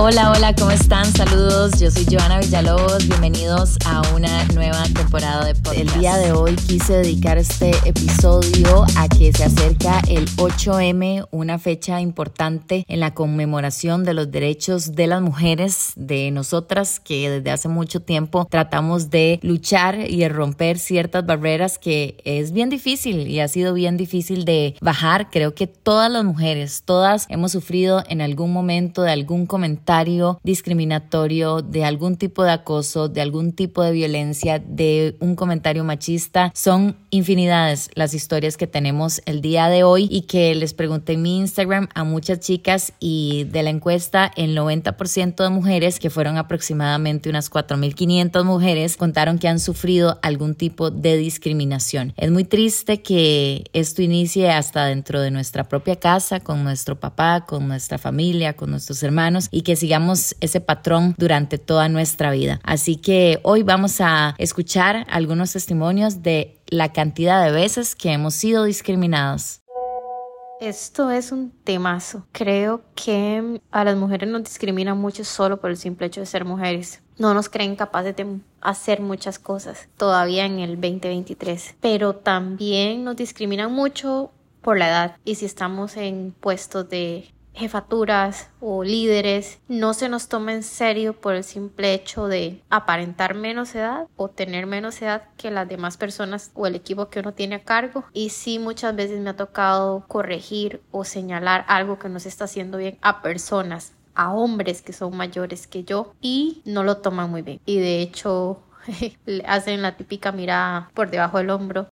Hola, hola, ¿cómo están? Saludos, yo soy Joana Villalobos, bienvenidos a una nueva temporada de podcast. El día de hoy quise dedicar este episodio a que se acerca el 8M, una fecha importante en la conmemoración de los derechos de las mujeres, de nosotras que desde hace mucho tiempo tratamos de luchar y de romper ciertas barreras que es bien difícil y ha sido bien difícil de bajar. Creo que todas las mujeres, todas hemos sufrido en algún momento de algún comentario discriminatorio, de algún tipo de acoso, de algún tipo de violencia, de un comentario machista. Son infinidades las historias que tenemos el día de hoy y que les pregunté en mi Instagram a muchas chicas y de la encuesta el 90% de mujeres, que fueron aproximadamente unas 4.500 mujeres, contaron que han sufrido algún tipo de discriminación. Es muy triste que esto inicie hasta dentro de nuestra propia casa, con nuestro papá, con nuestra familia, con nuestros hermanos y que sigamos ese patrón durante toda nuestra vida. Así que hoy vamos a escuchar algunos testimonios de la cantidad de veces que hemos sido discriminados. Esto es un temazo. Creo que a las mujeres nos discriminan mucho solo por el simple hecho de ser mujeres. No nos creen capaces de hacer muchas cosas todavía en el 2023. Pero también nos discriminan mucho por la edad y si estamos en puestos de jefaturas o líderes no se nos toma en serio por el simple hecho de aparentar menos edad o tener menos edad que las demás personas o el equipo que uno tiene a cargo. Y sí, muchas veces me ha tocado corregir o señalar algo que no se está haciendo bien a personas a hombres que son mayores que yo y no lo toman muy bien. Y de hecho hacen la típica mirada por debajo del hombro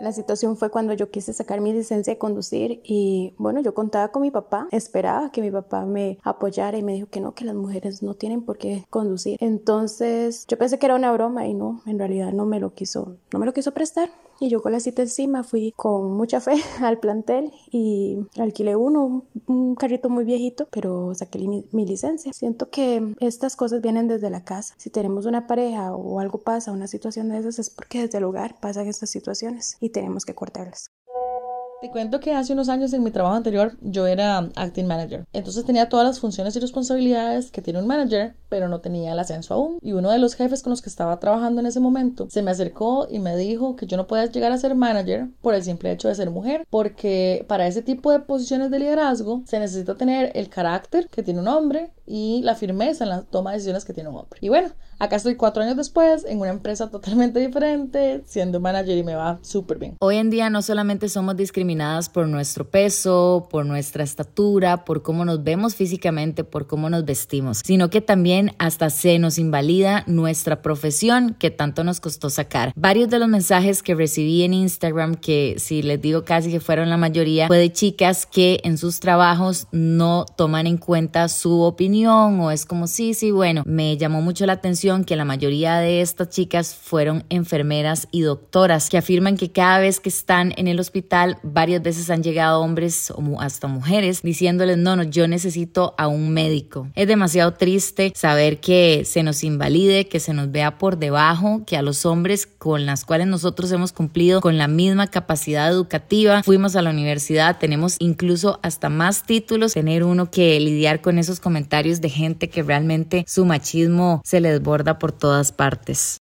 la situación fue cuando yo quise sacar mi licencia de conducir y bueno, yo contaba con mi papá, esperaba que mi papá me apoyara y me dijo que no, que las mujeres no tienen por qué conducir. Entonces yo pensé que era una broma y no, en realidad no me lo quiso, no me lo quiso prestar. Y yo con la cita encima fui con mucha fe al plantel y alquilé uno, un carrito muy viejito, pero saqué mi, mi, licencia. Siento que estas cosas vienen desde la casa. Si tenemos una pareja o algo pasa, una situación de esas, es porque desde el hogar pasan estas situaciones y tenemos que cortarlas. Te cuento que hace unos años en mi trabajo anterior yo era acting manager. Entonces tenía todas las funciones y responsabilidades que tiene un manager, pero no tenía el ascenso aún. Y uno de los jefes con los que estaba trabajando en ese momento se me acercó y me dijo que yo no podía llegar a ser manager por el simple hecho de ser mujer, porque para ese tipo de posiciones de liderazgo se necesita tener el carácter que tiene un hombre y la firmeza en la toma de decisiones que tiene un hombre. Y bueno, acá estoy cuatro años después en una empresa totalmente diferente, siendo manager y me va súper bien. Hoy en día no solamente somos discriminadas por nuestro peso, por nuestra estatura, por cómo nos vemos físicamente, por cómo nos vestimos, sino que también hasta se nos invalida nuestra profesión que tanto nos costó sacar. Varios de los mensajes que recibí en Instagram, que si les digo casi que fueron la mayoría, fue de chicas que en sus trabajos no toman en cuenta su opinión o es como sí, sí, bueno, me llamó mucho la atención que la mayoría de estas chicas fueron enfermeras y doctoras que afirman que cada vez que están en el hospital varias veces han llegado hombres o hasta mujeres diciéndoles no, no, yo necesito a un médico. Es demasiado triste saber que se nos invalide, que se nos vea por debajo, que a los hombres con las cuales nosotros hemos cumplido con la misma capacidad educativa, fuimos a la universidad, tenemos incluso hasta más títulos, tener uno que lidiar con esos comentarios de gente que realmente su machismo se les desborda por todas partes.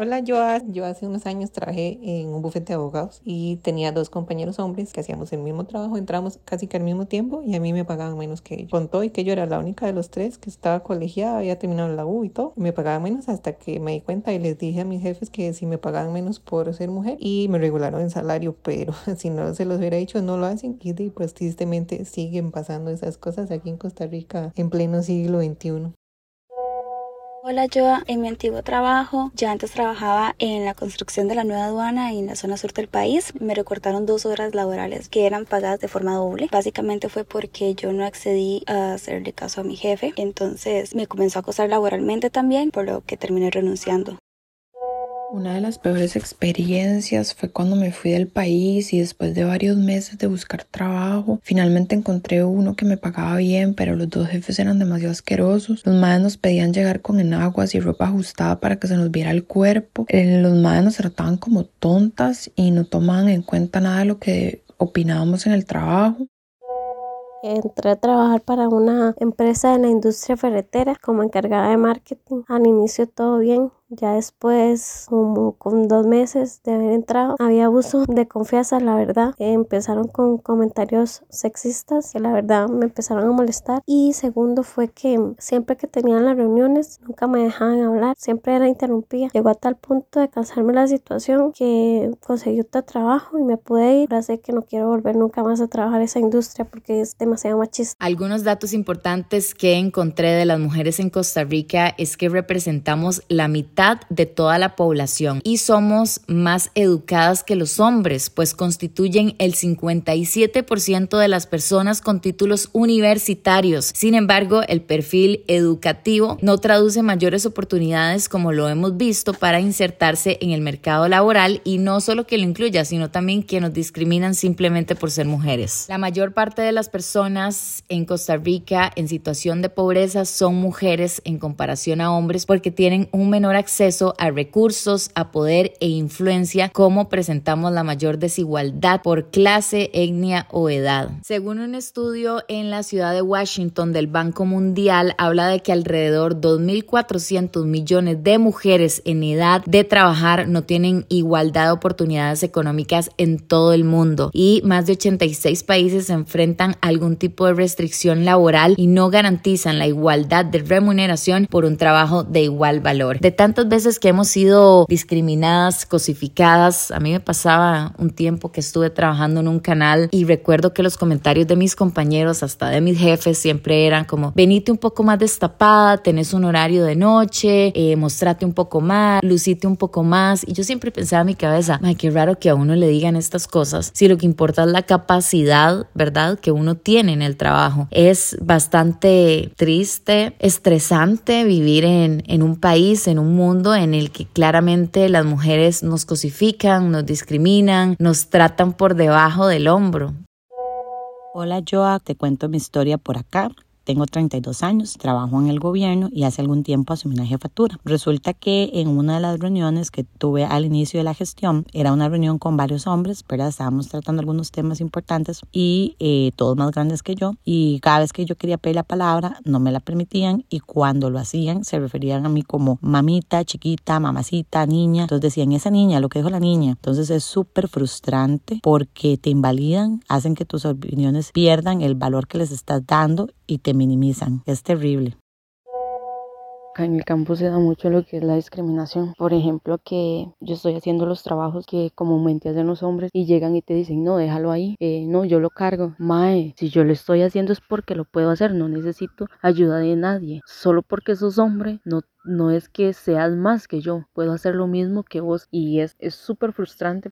Hola, yo, yo hace unos años trabajé en un bufete de abogados y tenía dos compañeros hombres que hacíamos el mismo trabajo, entramos casi que al mismo tiempo y a mí me pagaban menos que ellos. Contó y que yo era la única de los tres que estaba colegiada, había terminado la U y todo, me pagaban menos hasta que me di cuenta y les dije a mis jefes que si me pagaban menos por ser mujer y me regularon el salario, pero si no se los hubiera dicho no lo hacen y pues tristemente siguen pasando esas cosas aquí en Costa Rica en pleno siglo XXI. Hola, yo en mi antiguo trabajo, ya antes trabajaba en la construcción de la nueva aduana en la zona sur del país. Me recortaron dos horas laborales que eran pagadas de forma doble. Básicamente fue porque yo no accedí a hacerle caso a mi jefe. Entonces me comenzó a acosar laboralmente también, por lo que terminé renunciando. Una de las peores experiencias fue cuando me fui del país y después de varios meses de buscar trabajo, finalmente encontré uno que me pagaba bien, pero los dos jefes eran demasiado asquerosos. Los madres nos pedían llegar con enaguas y ropa ajustada para que se nos viera el cuerpo. Eh, los madres nos trataban como tontas y no tomaban en cuenta nada de lo que opinábamos en el trabajo. Entré a trabajar para una empresa de la industria ferretera como encargada de marketing. Al inicio todo bien, ya después, como con dos meses de haber entrado, había abuso de confianza, la verdad. Empezaron con comentarios sexistas que la verdad me empezaron a molestar. Y segundo fue que siempre que tenían las reuniones nunca me dejaban hablar, siempre era interrumpida. Llegó a tal punto de cansarme la situación que conseguí otro trabajo y me pude ir. Ahora sé que no quiero volver nunca más a trabajar esa industria porque es demasiado machista. Algunos datos importantes que encontré de las mujeres en Costa Rica es que representamos la mitad de toda la población y somos más educadas que los hombres, pues constituyen el 57% de las personas con títulos universitarios. Sin embargo, el perfil educativo no traduce mayores oportunidades como lo hemos visto para insertarse en el mercado laboral y no solo que lo incluya, sino también que nos discriminan simplemente por ser mujeres. La mayor parte de las personas en Costa Rica en situación de pobreza son mujeres en comparación a hombres porque tienen un menor acceso acceso a recursos, a poder e influencia, como presentamos la mayor desigualdad por clase, etnia o edad. Según un estudio en la ciudad de Washington del Banco Mundial, habla de que alrededor 2.400 millones de mujeres en edad de trabajar no tienen igualdad de oportunidades económicas en todo el mundo y más de 86 países se enfrentan a algún tipo de restricción laboral y no garantizan la igualdad de remuneración por un trabajo de igual valor. De tanto veces que hemos sido discriminadas, cosificadas. A mí me pasaba un tiempo que estuve trabajando en un canal y recuerdo que los comentarios de mis compañeros, hasta de mis jefes, siempre eran como, venite un poco más destapada, tenés un horario de noche, eh, mostrate un poco más, lucite un poco más. Y yo siempre pensaba en mi cabeza, ay, qué raro que a uno le digan estas cosas, si lo que importa es la capacidad, ¿verdad?, que uno tiene en el trabajo. Es bastante triste, estresante vivir en, en un país, en un mundo en el que claramente las mujeres nos cosifican, nos discriminan, nos tratan por debajo del hombro. Hola Joa, te cuento mi historia por acá. Tengo 32 años, trabajo en el gobierno y hace algún tiempo asumí una jefatura. Resulta que en una de las reuniones que tuve al inicio de la gestión, era una reunión con varios hombres, pero estábamos tratando algunos temas importantes y eh, todos más grandes que yo. Y cada vez que yo quería pedir la palabra, no me la permitían y cuando lo hacían, se referían a mí como mamita, chiquita, mamacita, niña. Entonces decían, esa niña, lo que dijo la niña. Entonces es súper frustrante porque te invalidan, hacen que tus opiniones pierdan el valor que les estás dando y te minimizan. Es terrible. En el campo se da mucho lo que es la discriminación. Por ejemplo, que yo estoy haciendo los trabajos que comúnmente hacen los hombres y llegan y te dicen, no, déjalo ahí, eh, no, yo lo cargo. Mae, si yo lo estoy haciendo es porque lo puedo hacer, no necesito ayuda de nadie. Solo porque sos hombre, no no es que seas más que yo, puedo hacer lo mismo que vos y es súper frustrante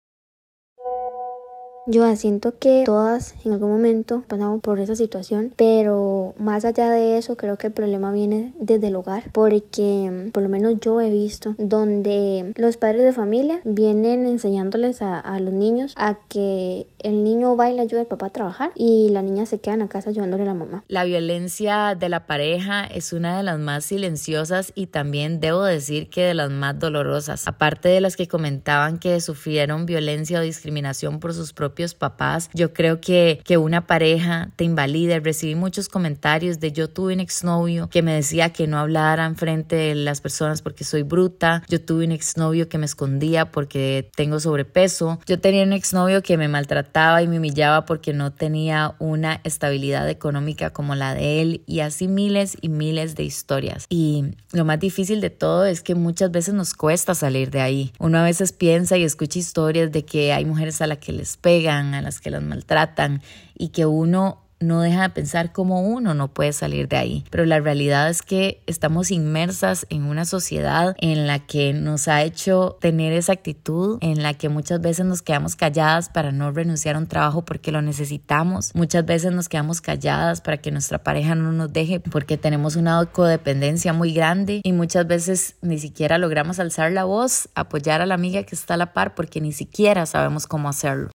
yo siento que todas en algún momento pasamos por esa situación, pero más allá de eso creo que el problema viene desde el hogar, porque por lo menos yo he visto donde los padres de familia vienen enseñándoles a, a los niños a que el niño va y le ayuda al papá a trabajar y la niña se queda en la casa ayudándole a la mamá. La violencia de la pareja es una de las más silenciosas y también debo decir que de las más dolorosas. Aparte de las que comentaban que sufrieron violencia o discriminación por sus propios papás. Yo creo que, que una pareja te invalida. Recibí muchos comentarios de yo tuve un exnovio que me decía que no hablara frente de las personas porque soy bruta. Yo tuve un exnovio que me escondía porque tengo sobrepeso. Yo tenía un exnovio que me maltrataba y me humillaba porque no tenía una estabilidad económica como la de él y así miles y miles de historias. Y lo más difícil de todo es que muchas veces nos cuesta salir de ahí. Uno a veces piensa y escucha historias de que hay mujeres a las que les pega a las que las maltratan y que uno no deja de pensar cómo uno no puede salir de ahí. Pero la realidad es que estamos inmersas en una sociedad en la que nos ha hecho tener esa actitud, en la que muchas veces nos quedamos calladas para no renunciar a un trabajo porque lo necesitamos. Muchas veces nos quedamos calladas para que nuestra pareja no nos deje porque tenemos una codependencia muy grande y muchas veces ni siquiera logramos alzar la voz, apoyar a la amiga que está a la par porque ni siquiera sabemos cómo hacerlo.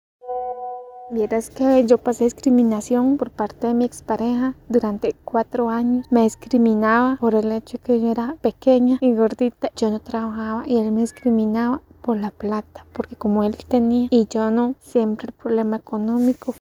Vieras que yo pasé discriminación por parte de mi expareja durante cuatro años. Me discriminaba por el hecho de que yo era pequeña y gordita. Yo no trabajaba y él me discriminaba por la plata, porque como él tenía y yo no, siempre el problema económico.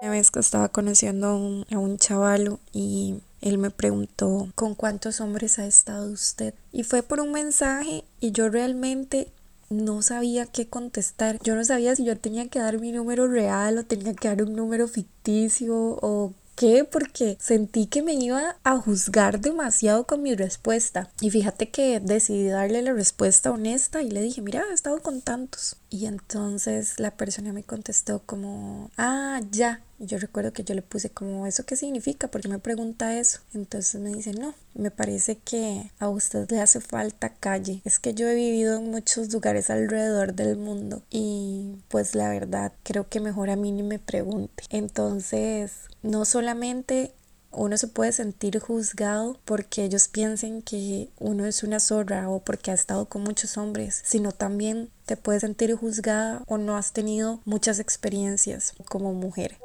Una vez que estaba conociendo a un, a un chavalo y él me preguntó con cuántos hombres ha estado usted. Y fue por un mensaje y yo realmente no sabía qué contestar. Yo no sabía si yo tenía que dar mi número real o tenía que dar un número ficticio o qué? Porque sentí que me iba a juzgar demasiado con mi respuesta. Y fíjate que decidí darle la respuesta honesta y le dije, mira, he estado con tantos. Y entonces la persona me contestó como, ah, ya. Y yo recuerdo que yo le puse como, ¿eso qué significa? porque me pregunta eso? Entonces me dice, no, me parece que a usted le hace falta calle. Es que yo he vivido en muchos lugares alrededor del mundo y pues la verdad creo que mejor a mí ni me pregunte. Entonces, no solamente uno se puede sentir juzgado porque ellos piensen que uno es una zorra o porque ha estado con muchos hombres, sino también te puedes sentir juzgada o no has tenido muchas experiencias como mujer.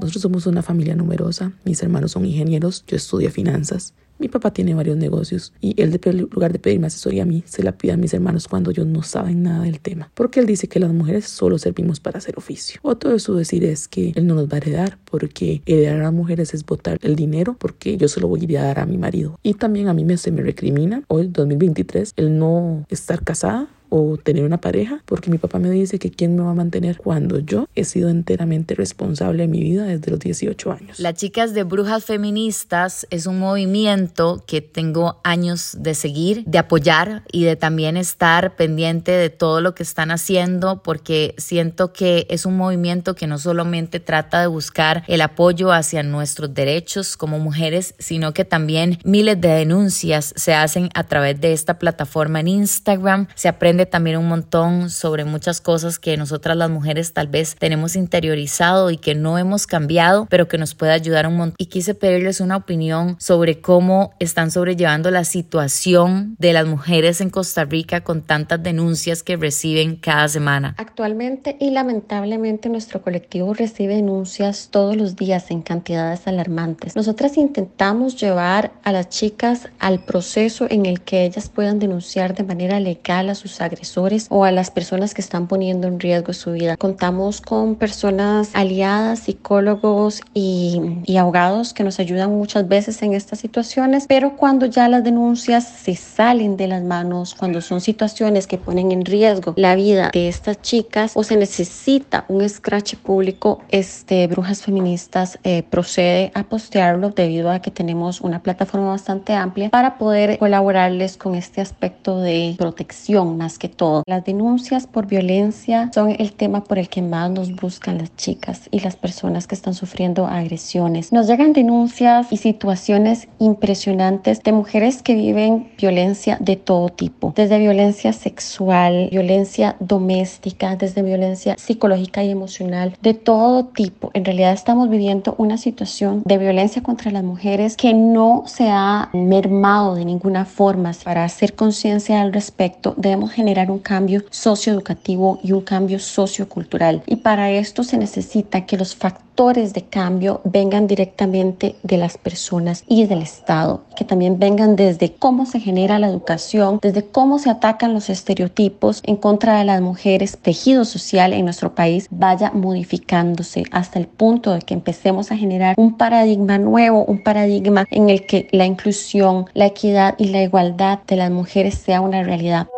Nosotros somos una familia numerosa, mis hermanos son ingenieros, yo estudio finanzas. Mi papá tiene varios negocios y él, en lugar de pedirme asesoría a mí, se la pide a mis hermanos cuando ellos no saben nada del tema. Porque él dice que las mujeres solo servimos para hacer oficio. Otro de su decir es que él no nos va a heredar porque heredar a las mujeres es botar el dinero porque yo se lo voy a a dar a mi marido. Y también a mí me, se me recrimina hoy, 2023, el no estar casada o tener una pareja, porque mi papá me dice que quién me va a mantener cuando yo he sido enteramente responsable de mi vida desde los 18 años. Las chicas de Brujas Feministas es un movimiento que tengo años de seguir, de apoyar y de también estar pendiente de todo lo que están haciendo, porque siento que es un movimiento que no solamente trata de buscar el apoyo hacia nuestros derechos como mujeres, sino que también miles de denuncias se hacen a través de esta plataforma en Instagram, se aprende también un montón sobre muchas cosas que nosotras las mujeres tal vez tenemos interiorizado y que no hemos cambiado, pero que nos puede ayudar un montón. Y quise pedirles una opinión sobre cómo están sobrellevando la situación de las mujeres en Costa Rica con tantas denuncias que reciben cada semana. Actualmente y lamentablemente nuestro colectivo recibe denuncias todos los días en cantidades alarmantes. Nosotras intentamos llevar a las chicas al proceso en el que ellas puedan denunciar de manera legal a sus agresores o a las personas que están poniendo en riesgo su vida. Contamos con personas aliadas, psicólogos y, y abogados que nos ayudan muchas veces en estas situaciones, pero cuando ya las denuncias se salen de las manos, cuando son situaciones que ponen en riesgo la vida de estas chicas o se necesita un scratch público, este Brujas Feministas eh, procede a postearlo debido a que tenemos una plataforma bastante amplia para poder colaborarles con este aspecto de protección más que todo. Las denuncias por violencia son el tema por el que más nos buscan las chicas y las personas que están sufriendo agresiones. Nos llegan denuncias y situaciones impresionantes de mujeres que viven violencia de todo tipo, desde violencia sexual, violencia doméstica, desde violencia psicológica y emocional, de todo tipo. En realidad estamos viviendo una situación de violencia contra las mujeres que no se ha mermado de ninguna forma. Para hacer conciencia al respecto, debemos generar un cambio socioeducativo y un cambio sociocultural. Y para esto se necesita que los factores de cambio vengan directamente de las personas y del Estado, que también vengan desde cómo se genera la educación, desde cómo se atacan los estereotipos en contra de las mujeres, tejido social en nuestro país vaya modificándose hasta el punto de que empecemos a generar un paradigma nuevo, un paradigma en el que la inclusión, la equidad y la igualdad de las mujeres sea una realidad.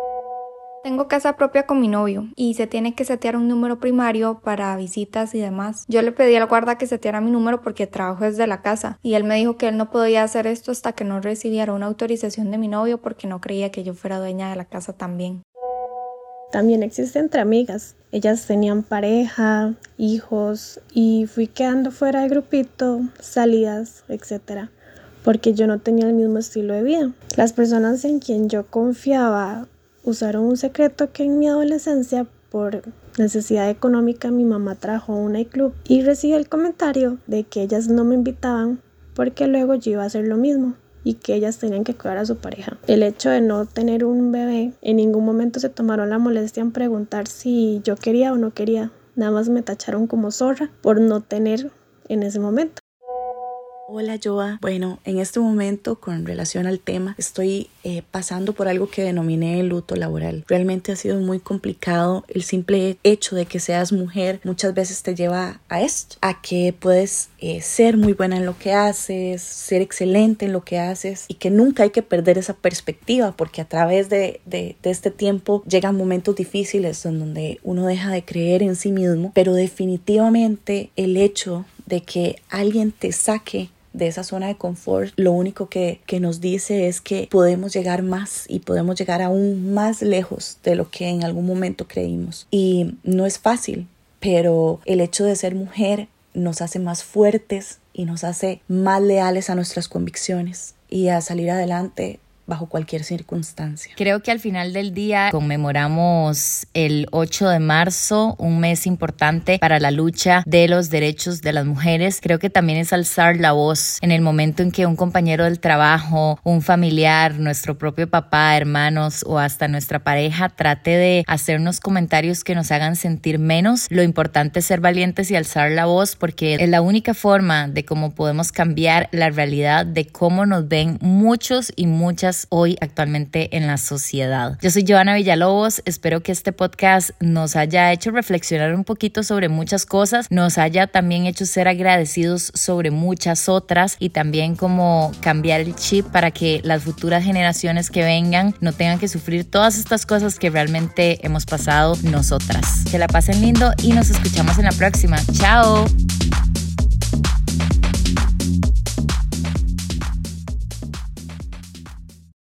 Tengo casa propia con mi novio y se tiene que setear un número primario para visitas y demás. Yo le pedí al guarda que seteara mi número porque trabajo desde la casa y él me dijo que él no podía hacer esto hasta que no recibiera una autorización de mi novio porque no creía que yo fuera dueña de la casa también. También existe entre amigas. Ellas tenían pareja, hijos y fui quedando fuera del grupito, salidas, etc. Porque yo no tenía el mismo estilo de vida. Las personas en quien yo confiaba usaron un secreto que en mi adolescencia por necesidad económica mi mamá trajo un nightclub y recibí el comentario de que ellas no me invitaban porque luego yo iba a hacer lo mismo y que ellas tenían que cuidar a su pareja. El hecho de no tener un bebé, en ningún momento se tomaron la molestia en preguntar si yo quería o no quería. Nada más me tacharon como zorra por no tener en ese momento. Hola Joa. Bueno, en este momento con relación al tema estoy eh, pasando por algo que denominé el luto laboral. Realmente ha sido muy complicado. El simple hecho de que seas mujer muchas veces te lleva a esto, a que puedes eh, ser muy buena en lo que haces, ser excelente en lo que haces y que nunca hay que perder esa perspectiva porque a través de, de, de este tiempo llegan momentos difíciles en donde uno deja de creer en sí mismo, pero definitivamente el hecho de que alguien te saque de esa zona de confort, lo único que, que, nos dice es que podemos llegar más y podemos llegar aún más lejos de lo que en algún momento creímos. Y no es fácil, pero el hecho de ser mujer nos hace más fuertes y nos hace más leales a nuestras convicciones y a salir adelante bajo cualquier circunstancia. Creo que al final del día conmemoramos el 8 de marzo, un mes importante para la lucha de los derechos de las mujeres. Creo que también es alzar la voz en el momento en que un compañero del trabajo, un familiar, nuestro propio papá, hermanos o hasta nuestra pareja trate de hacernos comentarios que nos hagan sentir menos. Lo importante es ser valientes y alzar la voz porque es la única forma de cómo podemos cambiar la realidad de cómo nos ven muchos y muchas hoy actualmente en la sociedad. Yo soy Joana Villalobos, espero que este podcast nos haya hecho reflexionar un poquito sobre muchas cosas, nos haya también hecho ser agradecidos sobre muchas otras y también como cambiar el chip para que las futuras generaciones que vengan no tengan que sufrir todas estas cosas que realmente hemos pasado nosotras. Que la pasen lindo y nos escuchamos en la próxima. Chao.